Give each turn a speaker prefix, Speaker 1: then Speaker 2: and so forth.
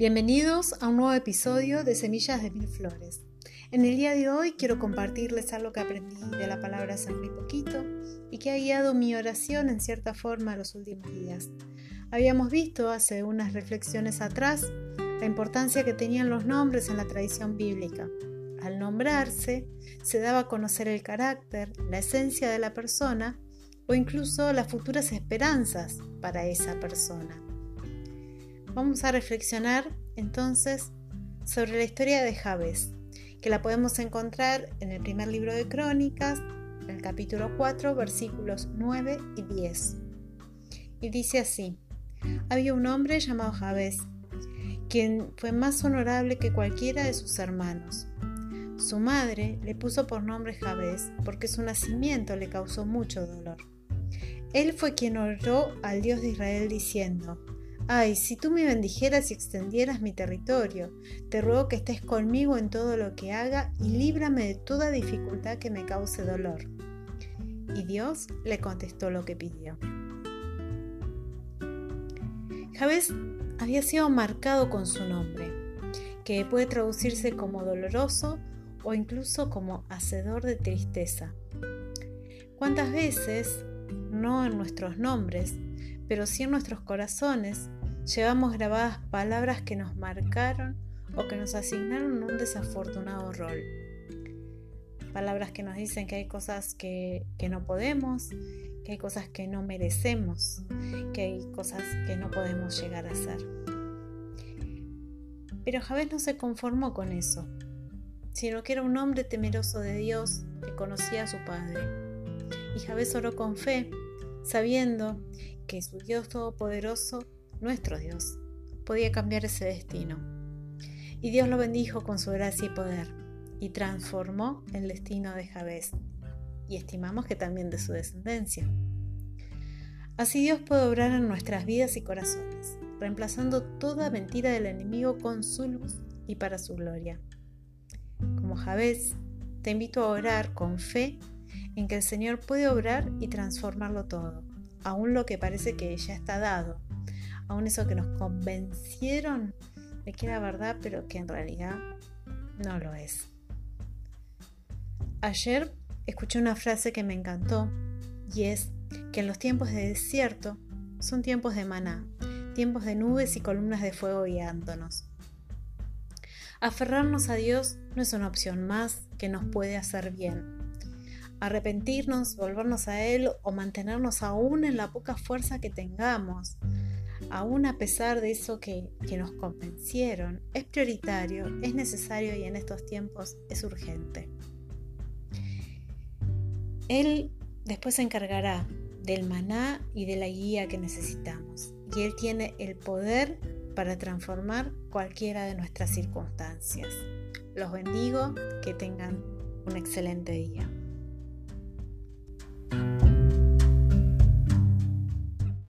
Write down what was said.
Speaker 1: Bienvenidos a un nuevo episodio de Semillas de Mil Flores. En el día de hoy quiero compartirles algo que aprendí de la palabra San muy poquito y que ha guiado mi oración en cierta forma los últimos días. Habíamos visto hace unas reflexiones atrás la importancia que tenían los nombres en la tradición bíblica. Al nombrarse, se daba a conocer el carácter, la esencia de la persona o incluso las futuras esperanzas para esa persona. Vamos a reflexionar entonces sobre la historia de Jabes, que la podemos encontrar en el primer libro de Crónicas, en el capítulo 4, versículos 9 y 10. Y dice así, había un hombre llamado Jabes, quien fue más honorable que cualquiera de sus hermanos. Su madre le puso por nombre Jabes porque su nacimiento le causó mucho dolor. Él fue quien oró al Dios de Israel diciendo, Ay, si tú me bendijeras y extendieras mi territorio, te ruego que estés conmigo en todo lo que haga y líbrame de toda dificultad que me cause dolor. Y Dios le contestó lo que pidió. Jabez había sido marcado con su nombre, que puede traducirse como doloroso o incluso como hacedor de tristeza. ¿Cuántas veces, no en nuestros nombres, pero sí en nuestros corazones, llevamos grabadas palabras que nos marcaron o que nos asignaron un desafortunado rol. Palabras que nos dicen que hay cosas que, no podemos, que hay cosas que no merecemos, que hay cosas que no podemos llegar a hacer. Pero Javés no se conformó con eso, sino que era un hombre temeroso de Dios que conocía a su padre. Y Javés oró con fe, sabiendo que su Dios Todopoderoso nuestro Dios, podía cambiar ese destino. Y Dios lo bendijo con su gracia y poder y transformó el destino de Jabez y estimamos que también de su descendencia. Así Dios puede obrar en nuestras vidas y corazones, reemplazando toda mentira del enemigo con su luz y para su gloria. Como Jabez, te invito a orar con fe en que el Señor puede obrar y transformarlo todo, aun lo que parece que ya está dado, aún eso que nos convencieron de que era verdad, pero que en realidad no lo es. Ayer escuché una frase que me encantó y es que en los tiempos de desierto son tiempos de maná, tiempos de nubes y columnas de fuego guiándonos. Aferrarnos a Dios no es una opción más que nos puede hacer bien. Arrepentirnos, volvernos a Él o mantenernos aún en la poca fuerza que tengamos, aún a pesar de eso que, nos convencieron, es prioritario, es necesario y en estos tiempos es urgente. Él después se encargará del maná y de la guía que necesitamos. Y Él tiene el poder para transformar cualquiera de nuestras circunstancias. Los bendigo, que tengan un excelente día.